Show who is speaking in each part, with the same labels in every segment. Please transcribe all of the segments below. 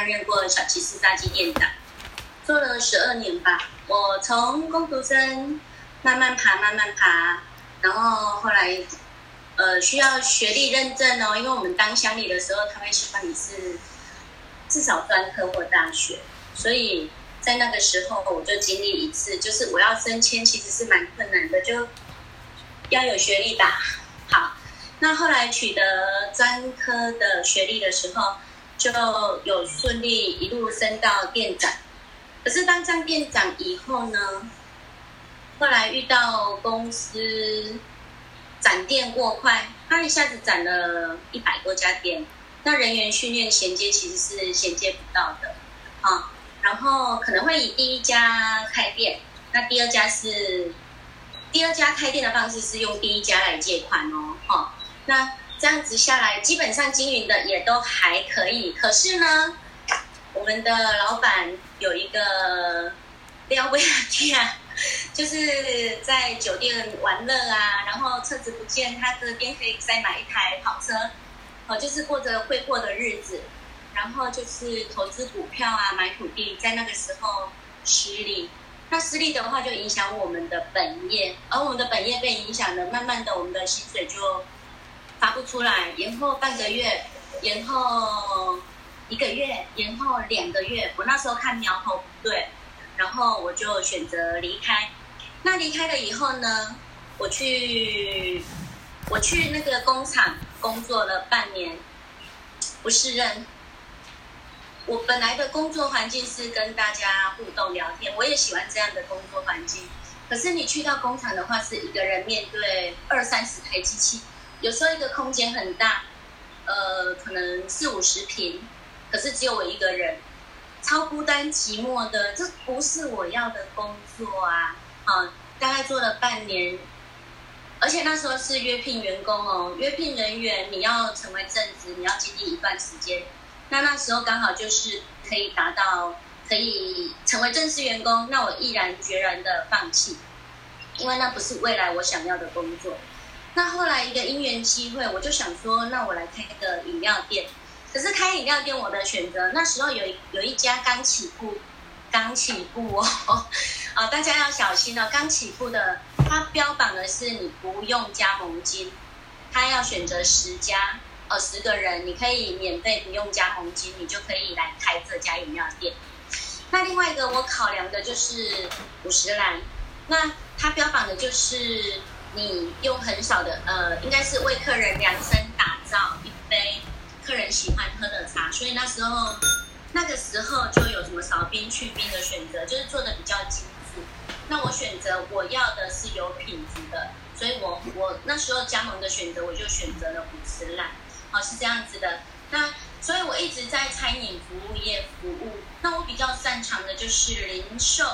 Speaker 1: 担任过小骑士炸鸡店长，做了十二年吧。我从工读生慢慢爬，慢慢爬，然后后来呃需要学历认证哦，因为我们当乡里的时候，他会希望你是至少专科或大学，所以在那个时候我就经历一次，就是我要升迁其实是蛮困难的，就要有学历吧。好。那后来取得专科的学历的时候，就有顺利一路升到店长。可是当上店长以后呢，后来遇到公司展店过快，他一下子展了一百多家店，那人员训练衔接其实是衔接不到的，啊，然后可能会以第一家开店，那第二家是第二家开店的方式是用第一家来借款哦，哈。那这样子下来，基本上经营的也都还可以。可是呢，我们的老板有一个撩妹店，就是在酒店玩乐啊，然后车子不见，他这边可以再买一台跑车，哦，就是过着挥霍的日子。然后就是投资股票啊，买土地，在那个时候失利。那失利的话，就影响我们的本业，而我们的本业被影响了，慢慢的我们的薪水就。发不出来，延后半个月，延后一个月，延后两个月。我那时候看苗头不对，然后我就选择离开。那离开了以后呢，我去我去那个工厂工作了半年，不适任。我本来的工作环境是跟大家互动聊天，我也喜欢这样的工作环境。可是你去到工厂的话，是一个人面对二三十台机器。有时候一个空间很大，呃，可能四五十平，可是只有我一个人，超孤单寂寞的，这不是我要的工作啊！啊，大概做了半年，而且那时候是约聘员工哦，约聘人员你要成为正职，你要经历一段时间，那那时候刚好就是可以达到可以成为正式员工，那我毅然决然的放弃，因为那不是未来我想要的工作。那后来一个因缘机会，我就想说，那我来开个饮料店。可是开饮料店，我的选择那时候有有一家刚起步，刚起步哦，啊，大家要小心哦。刚起步的，它标榜的是你不用加盟金，他要选择十家，呃，十个人，你可以免费不用加盟金，你就可以来开这家饮料店。那另外一个我考量的就是五十兰，那它标榜的就是。你用很少的，呃，应该是为客人量身打造一杯客人喜欢喝的茶，所以那时候那个时候就有什么少冰去冰的选择，就是做的比较精致。那我选择我要的是有品质的，所以我我那时候加盟的选择，我就选择了五十兰，好是这样子的。那所以我一直在餐饮服务业服务，那我比较擅长的就是零售。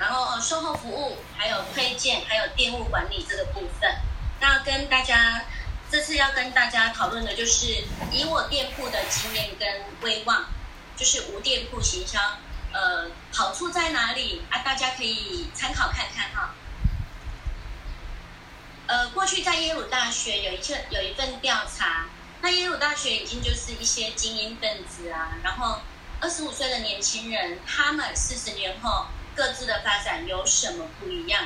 Speaker 1: 然后售后服务，还有推荐，还有店务管理这个部分。那跟大家这次要跟大家讨论的就是，以我店铺的经验跟威望，就是无店铺行销，呃，好处在哪里啊？大家可以参考看看哈。呃，过去在耶鲁大学有一次有一份调查，那耶鲁大学已经就是一些精英分子啊，然后二十五岁的年轻人，他们四十年后。各自的发展有什么不一样？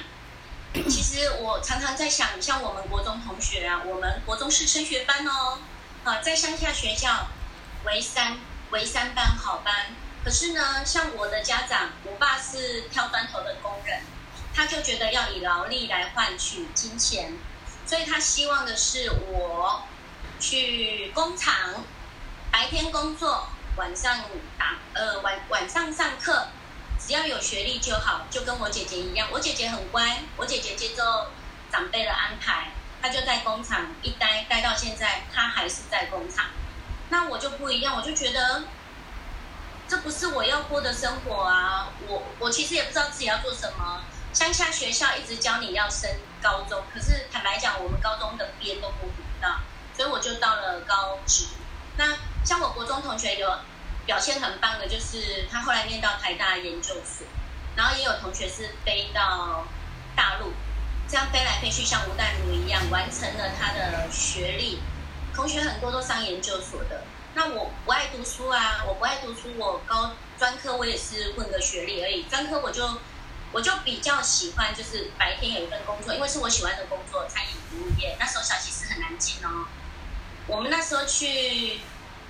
Speaker 1: 其实我常常在想，像我们国中同学啊，我们国中是升学班哦，啊，在乡下学校，为三为三班好班。可是呢，像我的家长，我爸是挑砖头的工人，他就觉得要以劳力来换取金钱，所以他希望的是我去工厂，白天工作，晚上打呃晚晚上上课。只要有学历就好，就跟我姐姐一样。我姐姐很乖，我姐姐接受长辈的安排，她就在工厂一待待到现在，她还是在工厂。那我就不一样，我就觉得这不是我要过的生活啊！我我其实也不知道自己要做什么。乡下学校一直教你要升高中，可是坦白讲，我们高中的边都摸不到，所以我就到了高职。那像我国中同学有。表现很棒的，就是他后来念到台大研究所，然后也有同学是飞到大陆，这样飞来飞去，像吴淡如一样完成了他的学历。同学很多都上研究所的，那我不爱读书啊，我不爱读书，我高专科我也是混个学历而已，专科我就我就比较喜欢就是白天有一份工作，因为是我喜欢的工作，餐饮服务业。那时候小骑士很难进哦，我们那时候去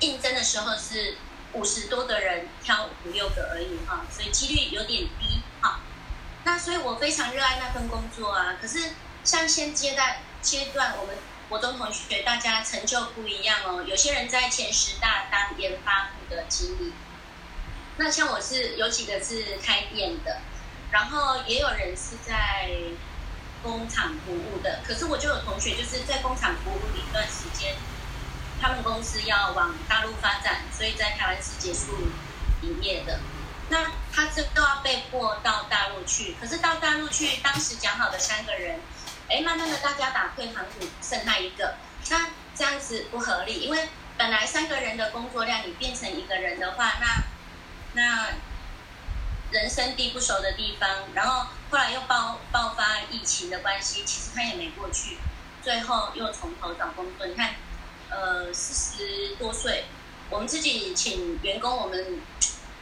Speaker 1: 应征的时候是五十多个人挑五六个而已哈，所以几率有点低哈。那所以我非常热爱那份工作啊，可是像现阶段阶段我们。国中同学，大家成就不一样哦。有些人在前十大当研发部的经理，那像我是有几个是开店的，然后也有人是在工厂服务的。可是我就有同学就是在工厂服务一段时间，他们公司要往大陆发展，所以在台湾是结束营业的。那他这都要被迫到大陆去，可是到大陆去，当时讲好的三个人。哎，慢慢的，大家打退堂鼓，剩他一个，那这样子不合理，因为本来三个人的工作量，你变成一个人的话，那那人生地不熟的地方，然后后来又爆爆发疫情的关系，其实他也没过去，最后又从头找工作。你看，呃，四十多岁，我们自己请员工，我们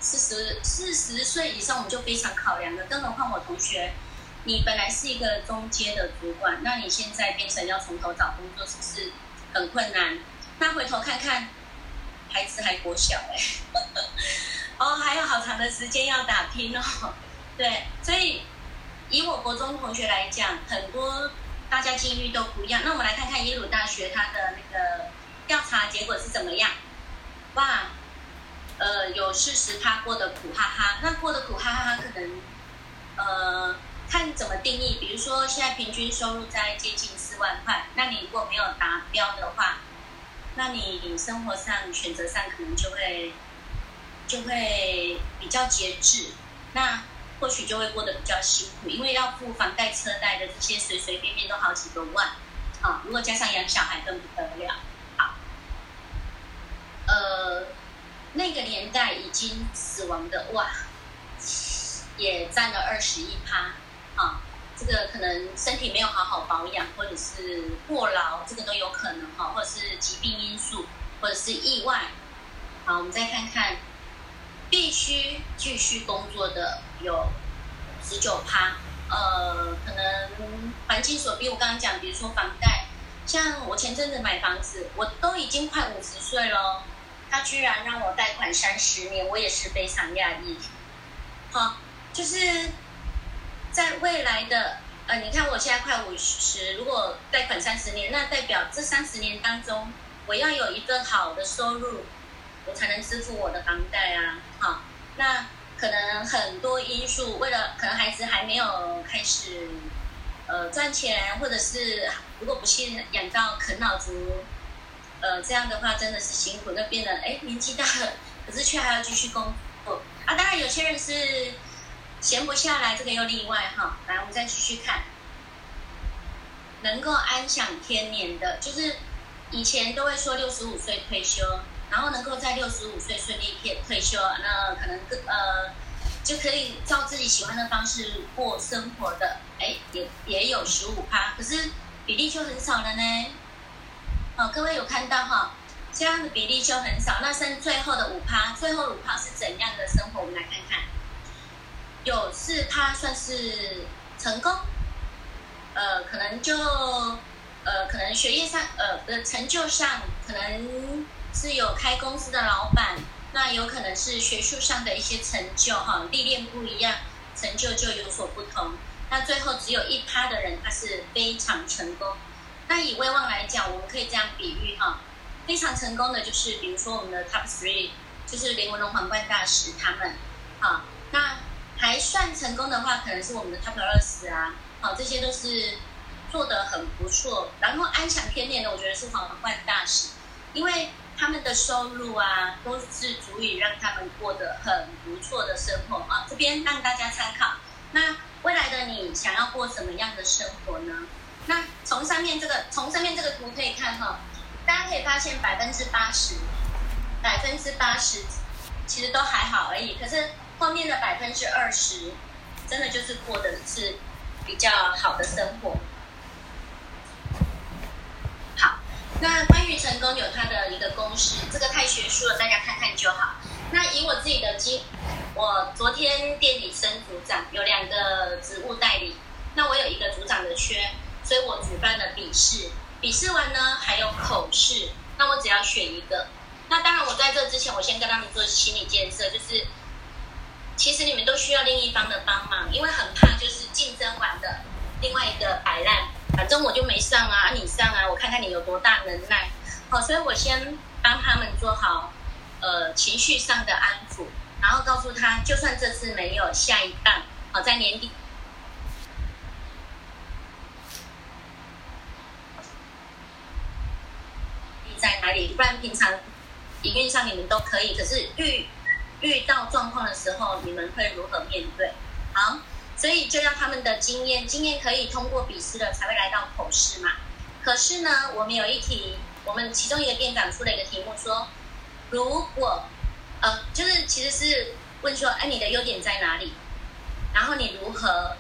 Speaker 1: 四十四十岁以上，我们就非常考量的，更何况我同学。你本来是一个中阶的主管，那你现在变成要从头找工作，是不是很困难？那回头看看，孩子还国小哎，哦，还有好长的时间要打拼哦。对，所以以我国中同学来讲，很多大家境遇都不一样。那我们来看看耶鲁大学它的那个调查结果是怎么样？哇，呃，有四十他过的苦哈哈，那过的苦哈哈，可能呃。看怎么定义，比如说现在平均收入在接近四万块，那你如果没有达标的话，那你生活上选择上可能就会就会比较节制，那或许就会过得比较辛苦，因为要付房贷、车贷的这些随随便便都好几个万，啊，如果加上养小孩更不得了。好，呃，那个年代已经死亡的哇，也占了二十一趴。啊，这个可能身体没有好好保养，或者是过劳，这个都有可能哈，或者是疾病因素，或者是意外。好，我们再看看，必须继续工作的有十九趴。呃，可能环境所逼，我刚刚讲，比如说房贷，像我前阵子买房子，我都已经快五十岁了，他居然让我贷款三十年，我也是非常讶异。好，就是。在未来的呃，你看我现在快五十，如果贷款三十年，那代表这三十年当中，我要有一份好的收入，我才能支付我的房贷啊。好，那可能很多因素，为了可能孩子还没有开始呃赚钱，或者是如果不幸养到啃老族，呃这样的话真的是辛苦，那变得哎年纪大了，可是却还要继续工作啊。当然有些人是。闲不下来，这个又例外哈。来，我们再继续看，能够安享天年的，就是以前都会说六十五岁退休，然后能够在六十五岁顺利退退休，那可能更呃就可以照自己喜欢的方式过生活的，哎，也也有十五趴，可是比例就很少了呢。好，各位有看到哈，这样的比例就很少，那剩最后的五趴，最后五趴是怎样的生活？我们来看看。有四趴算是成功，呃，可能就呃，可能学业上呃的成就上，可能是有开公司的老板，那有可能是学术上的一些成就哈，历练不一样，成就就有所不同。那最后只有一趴的人，他是非常成功。那以威望来讲，我们可以这样比喻哈，非常成功的就是比如说我们的 Top Three，就是林文龙皇冠大使他们，好，那。还算成功的话，可能是我们的 Top 二十啊，好，这些都是做的很不错。然后安享天年的，我觉得是皇冠大使，因为他们的收入啊，都是足以让他们过得很不错的生活啊。这边让大家参考。那未来的你想要过什么样的生活呢？那从上面这个，从上面这个图可以看哈，大家可以发现百分之八十，百分之八十其实都还好而已，可是。后面的百分之二十，真的就是过的是比较好的生活。好，那关于成功有它的一个公式，这个太学术了，大家看看就好。那以我自己的经，我昨天店里升组长，有两个职务代理，那我有一个组长的缺，所以我举办了笔试，笔试完呢还有口试，那我只要选一个。那当然我在这之前，我先跟他们做心理建设，就是其实你们都需要另一方的帮忙，因为很怕就是竞争完的另外一个摆烂，反正我就没上啊，你上啊，我看看你有多大能耐。好，所以我先帮他们做好。呃，情绪上的安抚，然后告诉他，就算这次没有，下一档，好，在年底你在哪里？不然平常营运上你们都可以，可是遇遇到状况的时候，你们会如何面对？好，所以就让他们的经验，经验可以通过笔试的，才会来到口试嘛。可是呢，我们有一题，我们其中一个店长出了一个题目说。如果，呃，就是其实是问说，哎，你的优点在哪里？然后你如何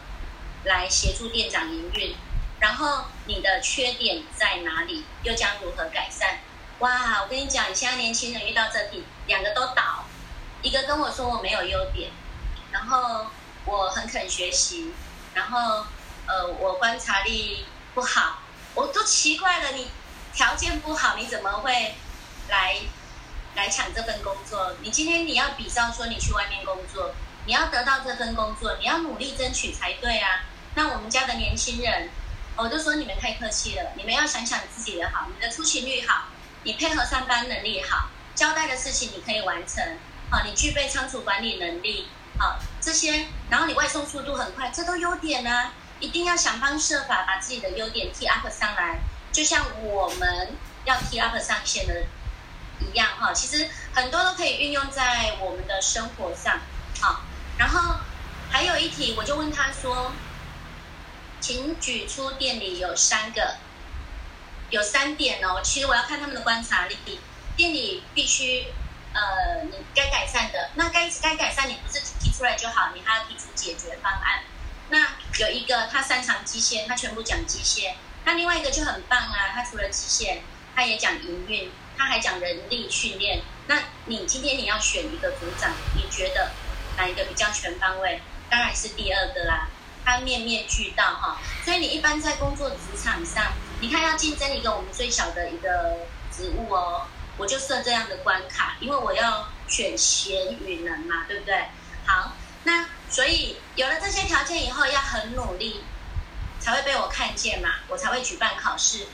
Speaker 1: 来协助店长营运？然后你的缺点在哪里？又将如何改善？哇，我跟你讲，你现在年轻人遇到这题，两个都倒，一个跟我说我没有优点，然后我很肯学习，然后呃，我观察力不好，我都奇怪了，你条件不好，你怎么会来？来抢这份工作，你今天你要比较说你去外面工作，你要得到这份工作，你要努力争取才对啊。那我们家的年轻人，我就说你们太客气了，你们要想想自己的好，你的出勤率好，你配合上班能力好，交代的事情你可以完成，好，你具备仓储管理能力，好这些，然后你外送速度很快，这都优点呢，一定要想方设法把自己的优点 T up 上来，就像我们要 T up 上线的。一样哈，其实很多都可以运用在我们的生活上，好。然后还有一题，我就问他说，请举出店里有三个，有三点哦。其实我要看他们的观察力，店里必须呃，你该改善的，那该该改善，你不是提出来就好，你还要提出解决方案。那有一个他擅长机械，他全部讲机械；那另外一个就很棒啊，他除了机械，他也讲营运。他还讲人力训练，那你今天你要选一个组长，你觉得哪一个比较全方位？当然是第二个啦，他面面俱到哈。所以你一般在工作职场上，你看要竞争一个我们最小的一个职务哦，我就设这样的关卡，因为我要选贤与能嘛，对不对？好，那所以有了这些条件以后，要很努力，才会被我看见嘛，我才会举办考试。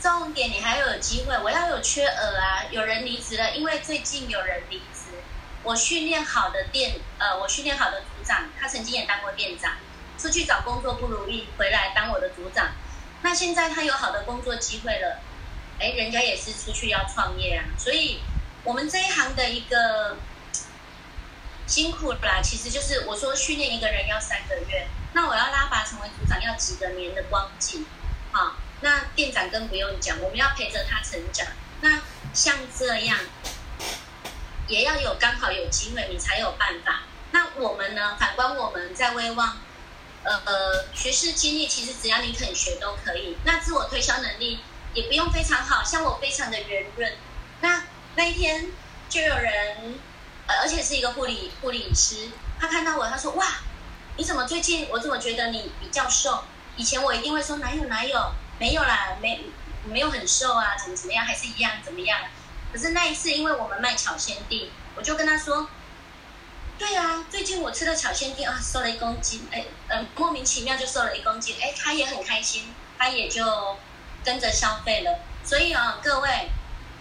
Speaker 1: 重点，你还有机会。我要有缺额啊！有人离职了，因为最近有人离职。我训练好的店，呃，我训练好的组长，他曾经也当过店长，出去找工作不如意，回来当我的组长。那现在他有好的工作机会了，哎，人家也是出去要创业啊。所以，我们这一行的一个辛苦啦，其实就是我说训练一个人要三个月，那我要拉拔成为组长要几个年的光景，好。那店长更不用讲，我们要陪着他成长。那像这样，也要有刚好有机会，你才有办法。那我们呢？反观我们在威望，呃呃，学识经历，其实只要你肯学都可以。那自我推销能力也不用非常好，像我非常的圆润。那那一天就有人，呃，而且是一个护理护理师，他看到我，他说：“哇，你怎么最近？我怎么觉得你比较瘦？以前我一定会说哪有哪有。”没有啦，没没有很瘦啊，怎么怎么样，还是一样怎么样？可是那一次，因为我们卖巧鲜地，我就跟他说：“对啊，最近我吃了巧鲜地啊，瘦了一公斤，哎，嗯，莫名其妙就瘦了一公斤，哎，他也很开心，他也就跟着消费了。所以啊，各位，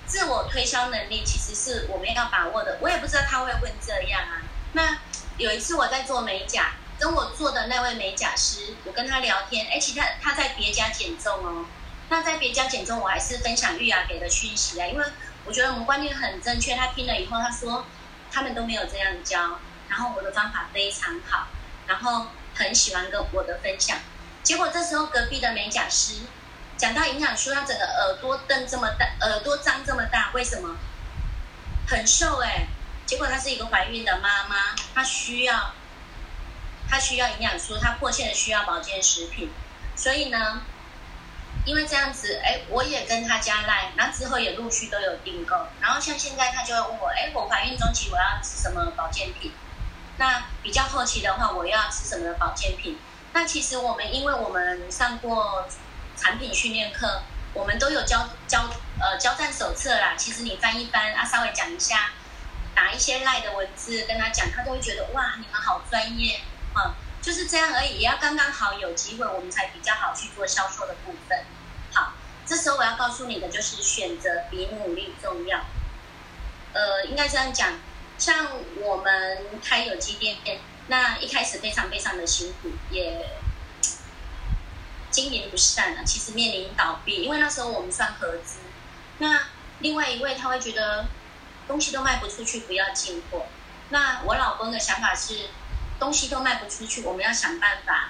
Speaker 1: 自我推销能力其实是我们要把握的。我也不知道他会问这样啊。那有一次我在做美甲。跟我做的那位美甲师，我跟他聊天，哎，其他他在别家减重哦。那在别家减重，我还是分享玉雅给的讯息啊，因为我觉得我们观念很正确。他听了以后，他说他们都没有这样教，然后我的方法非常好，然后很喜欢跟我的分享。结果这时候隔壁的美甲师讲到营养书，他整个耳朵瞪这么大，耳朵张这么大，为什么？很瘦哎。结果她是一个怀孕的妈妈，她需要。她需要营养素，她迫切的需要保健食品，所以呢，因为这样子，哎，我也跟她加赖，然后之后也陆续都有订购。然后像现在她就会问我，哎，我怀孕中期我要吃什么保健品？那比较后期的话，我要吃什么保健品？那其实我们因为我们上过产品训练课，我们都有交交呃交战手册啦。其实你翻一翻啊，稍微讲一下，打一些赖的文字跟他讲，他都会觉得哇，你们好专业啊，就是这样而已。也要刚刚好有机会，我们才比较好去做销售的部分。好，这时候我要告诉你的就是选择比努力重要。呃，应该这样讲。像我们开有机店，那一开始非常非常的辛苦，也经营不善啊。其实面临倒闭，因为那时候我们算合资。那另外一位他会觉得东西都卖不出去，不要进货。那我老公的想法是，东西都卖不出去，我们要想办法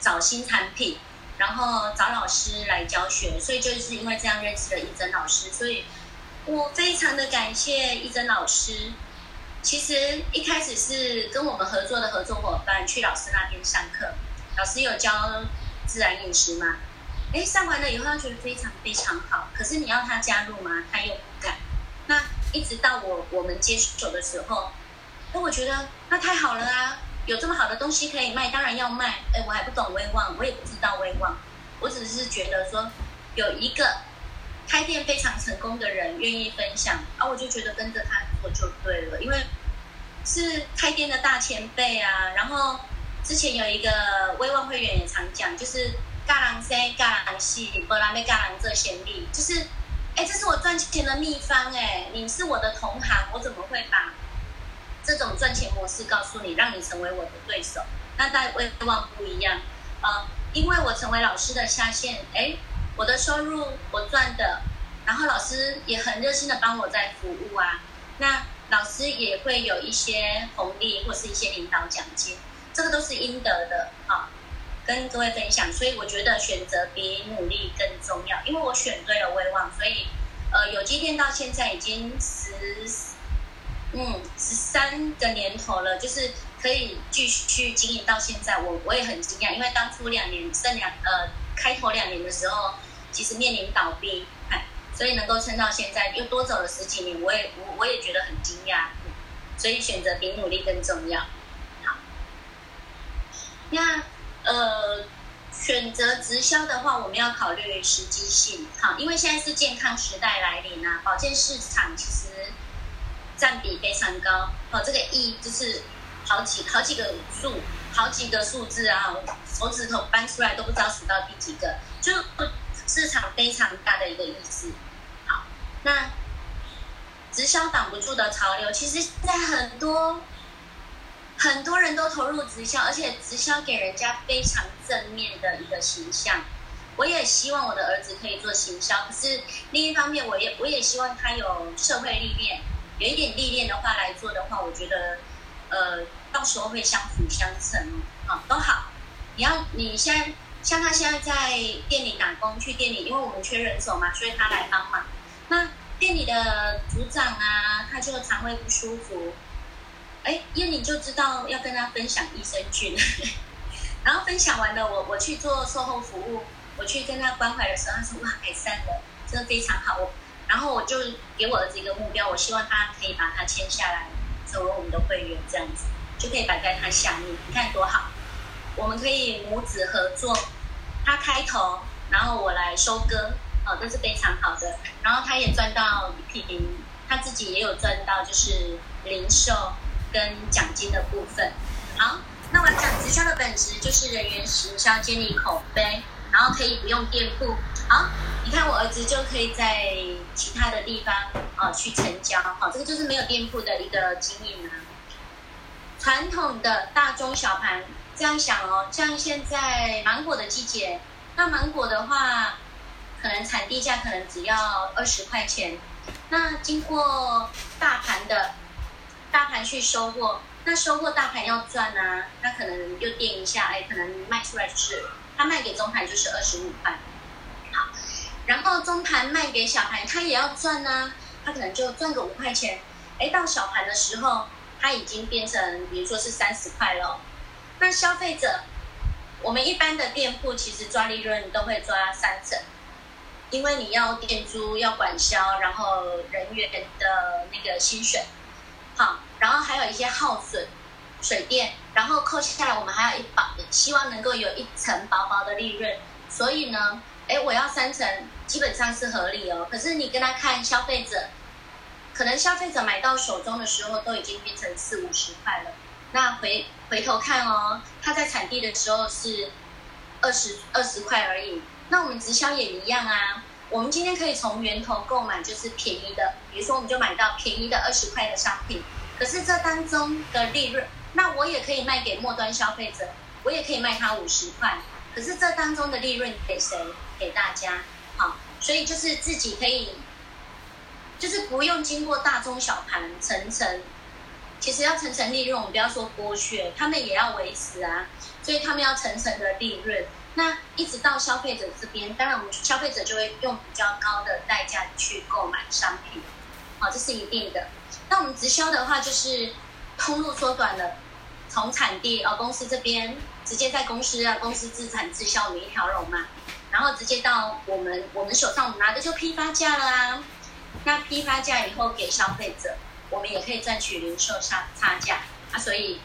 Speaker 1: 找新产品，然后找老师来教学。所以就是因为这样认识了一珍老师，所以我非常的感谢一珍老师。其实一开始是跟我们合作的合作伙伴去老师那边上课，老师有教自然饮食嘛？哎，上完了以后他觉得非常非常好，可是你要他加入吗？他又不敢。那一直到我我们接手的时候，那我觉得那太好了啊，有这么好的东西可以卖，当然要卖。哎，我还不懂威望，我也不知道威望，我只是觉得说有一个。开店非常成功的人愿意分享，啊，我就觉得跟着他做就对了，因为是开店的大前辈啊。然后之前有一个威望会员也常讲，就是“嘎郎生嘎郎细，波拉没嘎郎这先例”，就是，哎，这是我赚钱的秘方，哎，你是我的同行，我怎么会把这种赚钱模式告诉你，让你成为我的对手？那在威望不一样，啊，因为我成为老师的下线，哎。我的收入我赚的，然后老师也很热心的帮我在服务啊，那老师也会有一些红利或是一些领导奖金，这个都是应得的啊，跟各位分享。所以我觉得选择比努力更重要，因为我选对了威望，所以呃有机店到现在已经十嗯十三个年头了，就是可以继续经营到现在，我我也很惊讶，因为当初两年剩两呃开头两年的时候。其实面临倒闭，哎，所以能够撑到现在，又多走了十几年，我也我我也觉得很惊讶，所以选择比努力更重要。那呃，选择直销的话，我们要考虑时机性，好，因为现在是健康时代来临啊，保健市场其实占比非常高，好，这个亿就是好几好几个数，好几个数字啊，手指头搬出来都不知道数到第几个，就。市场非常大的一个意思，好，那直销挡不住的潮流，其实现在很多很多人都投入直销，而且直销给人家非常正面的一个形象。我也希望我的儿子可以做行销，可是另一方面，我也我也希望他有社会历练，有一点历练的话来做的话，我觉得呃，到时候会相辅相成哦，都好。你要你现在。像他现在在店里打工，去店里，因为我们缺人手嘛，所以他来帮忙。那店里的组长啊，他就肠胃不舒服，哎，燕你就知道要跟他分享益生菌，然后分享完了，我我去做售后服务，我去跟他关怀的时候，他说哇改善了，真的非常好。我然后我就给我儿子一个目标，我希望他可以把他签下来，成为我们的会员，这样子就可以摆在他下面，你看多好，我们可以母子合作。他开头，然后我来收割，哦，这是非常好的。然后他也赚到一批，他自己也有赚到，就是零售跟奖金的部分。好，那我讲直销的本质就是人员行销，建立口碑，然后可以不用店铺。好，你看我儿子就可以在其他的地方哦去成交，好，这个就是没有店铺的一个经营啊。传统的大中小盘。这样想哦，像现在芒果的季节，那芒果的话，可能产地价可能只要二十块钱。那经过大盘的，大盘去收获，那收获大盘要赚啊，他可能又垫一下，哎，可能卖出来就是，他卖给中盘就是二十五块。好，然后中盘卖给小盘，他也要赚呢，他可能就赚个五块钱。哎，到小盘的时候，它已经变成，比如说是三十块了。那消费者，我们一般的店铺其实抓利润都会抓三成，因为你要店租、要管销，然后人员的那个薪水，好，然后还有一些耗损、水电，然后扣下来，我们还有一保，希望能够有一层薄薄的利润。所以呢，哎，我要三层，基本上是合理哦。可是你跟他看消费者，可能消费者买到手中的时候都已经变成四五十块了。那回回头看哦，他在产地的时候是二十二十块而已。那我们直销也一样啊，我们今天可以从源头购买，就是便宜的，比如说我们就买到便宜的二十块的商品。可是这当中的利润，那我也可以卖给末端消费者，我也可以卖他五十块。可是这当中的利润给谁？给大家。好，所以就是自己可以，就是不用经过大中小盘层层。其实要层层利润，我们不要说剥削，他们也要维持啊。所以他们要层层的利润。那一直到消费者这边，当然我们消费者就会用比较高的代价去购买商品，好，这是一定的。那我们直销的话，就是通路缩短了，从产地哦公司这边直接在公司啊公司自产自销，我们一条龙嘛，然后直接到我们我们手上，我们拿的就批发价了啊。那批发价以后给消费者，我们也可以赚取零售差差价啊。所以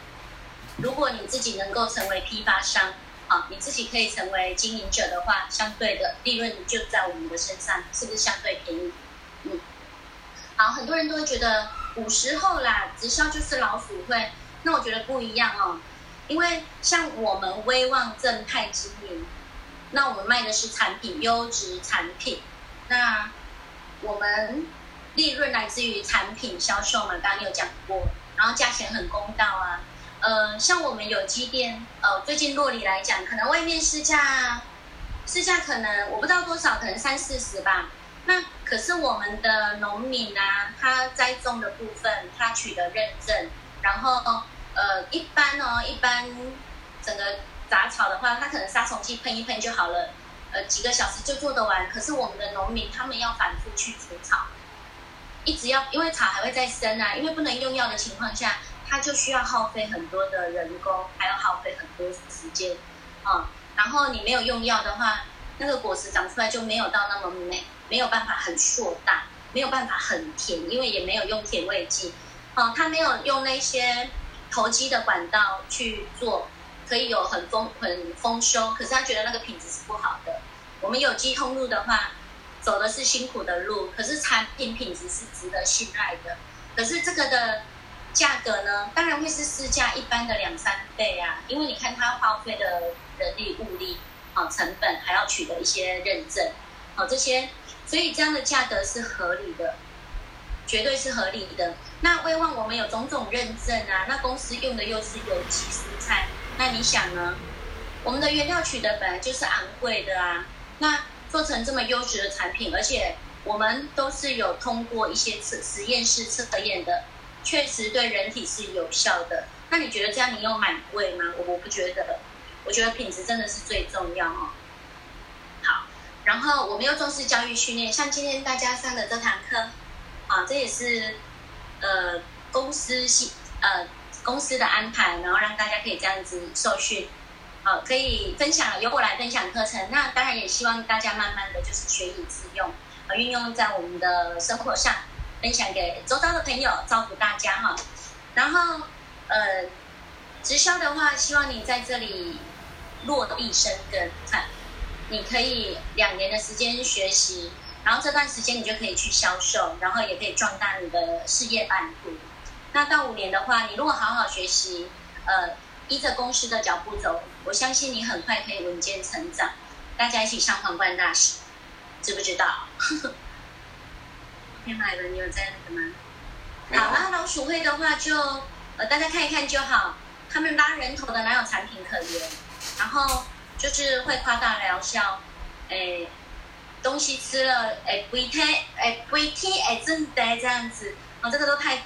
Speaker 1: 如果你自己能够成为批发商。啊，你自己可以成为经营者的话，相对的利润就在我们的身上，是不是相对便宜？好，很多人都会觉得古时候啦，直销就是老鼠会，那我觉得不一样哦，因为像我们威望正派经营，那我们卖的是产品，优质产品，那我们利润来自于产品销售嘛，刚刚有讲过，然后价钱很公道啊。呃，像我们有机店，呃，最近洛里来讲，可能外面市价，市价可能我不知道多少，可能三四十吧。那可是我们的农民啊，他栽种的部分，他取得认证，然后呃，一般哦，一般整个杂草的话，他可能杀虫剂喷一喷就好了，呃，几个小时就做得完。可是我们的农民，他们要反复去除草，一直要，因为草还会再生啊，因为不能用药的情况下。它就需要耗费很多的人工，还要耗费很多时间，啊，然后你没有用药的话，那个果实长出来就没有到那么美，没有办法很硕大，没有办法很甜，因为也没有用甜味剂，啊，它没有用那些投机的管道去做，可以有很丰很丰收，可是他觉得那个品质是不好的。我们有机通路的话，走的是辛苦的路，可是产品品质是值得信赖的，可是这个的。价格呢，当然会是市价一般的两三倍啊，因为你看它耗费的人力物力啊成本，还要取得一些认证，好这些，所以这样的价格是合理的，绝对是合理的。那威望我们有种种认证啊，那公司用的又是有机蔬菜，那你想呢？我们的原料取得本来就是昂贵的啊，那做成这么优质的产品，而且我们都是有通过一些测实验室测验的。确实对人体是有效的。那你觉得这样你有买贵吗？我我不觉得，我觉得品质真的是最重要哦。好，然后我们又重视教育训练，像今天大家上的这堂课，啊，这也是呃公司系呃公司的安排，然后让大家可以这样子受训，好，可以分享由我来分享课程。那当然也希望大家慢慢的就是学以致用，呃，运用在我们的生活上。分享给周遭的朋友，照顾大家哈。然后，呃，直销的话，希望你在这里落地生根。看，你可以两年的时间学习，然后这段时间你就可以去销售，然后也可以壮大你的事业版图。那到五年的话，你如果好好学习，呃，依着公司的脚步走，我相信你很快可以稳健成长。大家一起上皇冠大使，知不知道？天买了，你有在那个吗？好，然后老鼠会的话，就呃大家看一看就好。他们拉人头的哪有产品可言？然后就是会夸大疗效，哎，东西吃了哎不听哎不听哎真的这样子，哦这个都太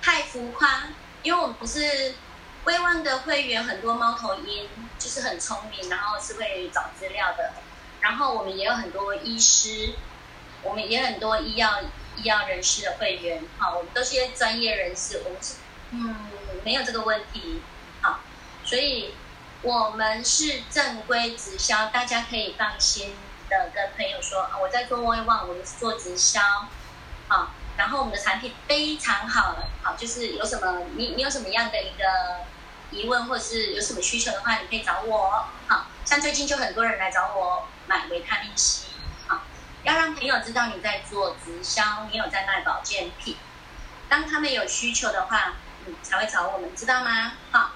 Speaker 1: 太浮夸。因为我们不是威望的会员，很多猫头鹰就是很聪明，然后是会找资料的。然后我们也有很多医师，我们也很多医药。医药人士的会员，好，我们都是些专业人士，我们是，嗯，没有这个问题，好，所以我们是正规直销，大家可以放心的跟朋友说，我在做威旺，我们是做直销，好，然后我们的产品非常好，好，就是有什么你你有什么样的一个疑问或者是有什么需求的话，你可以找我，好，像最近就很多人来找我买维他命 C，好，要让朋友知道你在做直销，你有在卖保健品，当他们有需求的话，嗯，才会找我们，知道吗？好，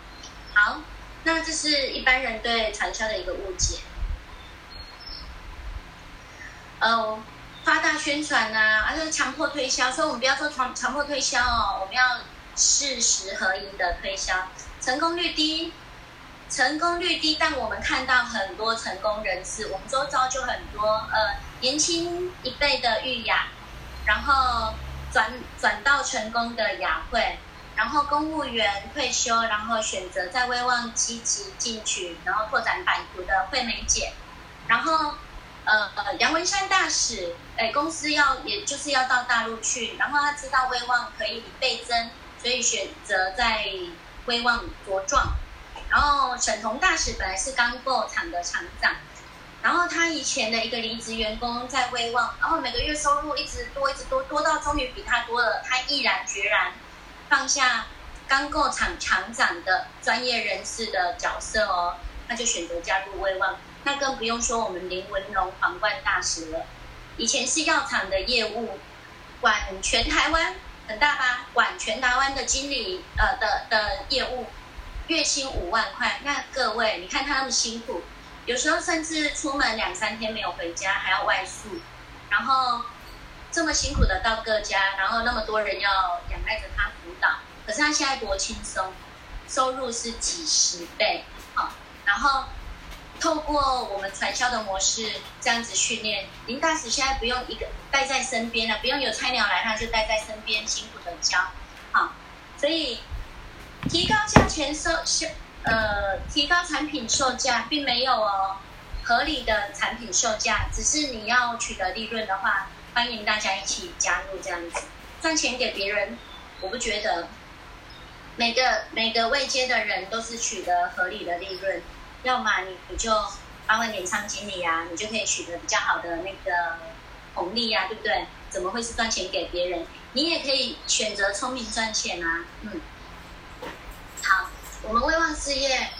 Speaker 1: 好。那这是一般人对传销的一个误解，呃，夸大宣传呐，而且强迫推销，所以我们不要做强强迫推销哦，我们要事实合一的推销，成功率低，成功率低，但我们看到很多成功人士，我们周遭就很多呃年轻一辈的玉雅，然后转转到成功的雅慧。然后公务员退休，然后选择在威望积极进取，然后拓展版图的惠美姐，然后呃呃杨文山大使，哎公司要也就是要到大陆去，然后他知道威望可以倍增，所以选择在威望茁壮。然后沈彤大使本来是钢构厂的厂长，然后他以前的一个离职员工在威望，然后每个月收入一直多一直多多到终于比他多了，他毅然决然。放下刚购厂厂长的专业人士的角色哦，那就选择加入威望。那更不用说我们林文龙皇冠大使了。以前是药厂的业务，管全台湾很大吧？管全台湾的经理呃的的业务，月薪五万块。那各位，你看他那么辛苦，有时候甚至出门两三天没有回家，还要外宿，然后。这么辛苦的到各家，然后那么多人要仰赖着他辅导，可是他现在多轻松，收入是几十倍，好，然后透过我们传销的模式这样子训练，林大使现在不用一个带在身边了，不用有菜鸟来，他就带在身边辛苦的教，好，所以提高价钱售售呃提高产品售价并没有哦，合理的产品售价，只是你要取得利润的话。欢迎大家一起加入这样子赚钱给别人，我不觉得每个每个未接的人都是取得合理的利润，要么你你就当了年仓经理啊，你就可以取得比较好的那个红利呀，对不对？怎么会是赚钱给别人？你也可以选择聪明赚钱啊，嗯。好，我们威望事业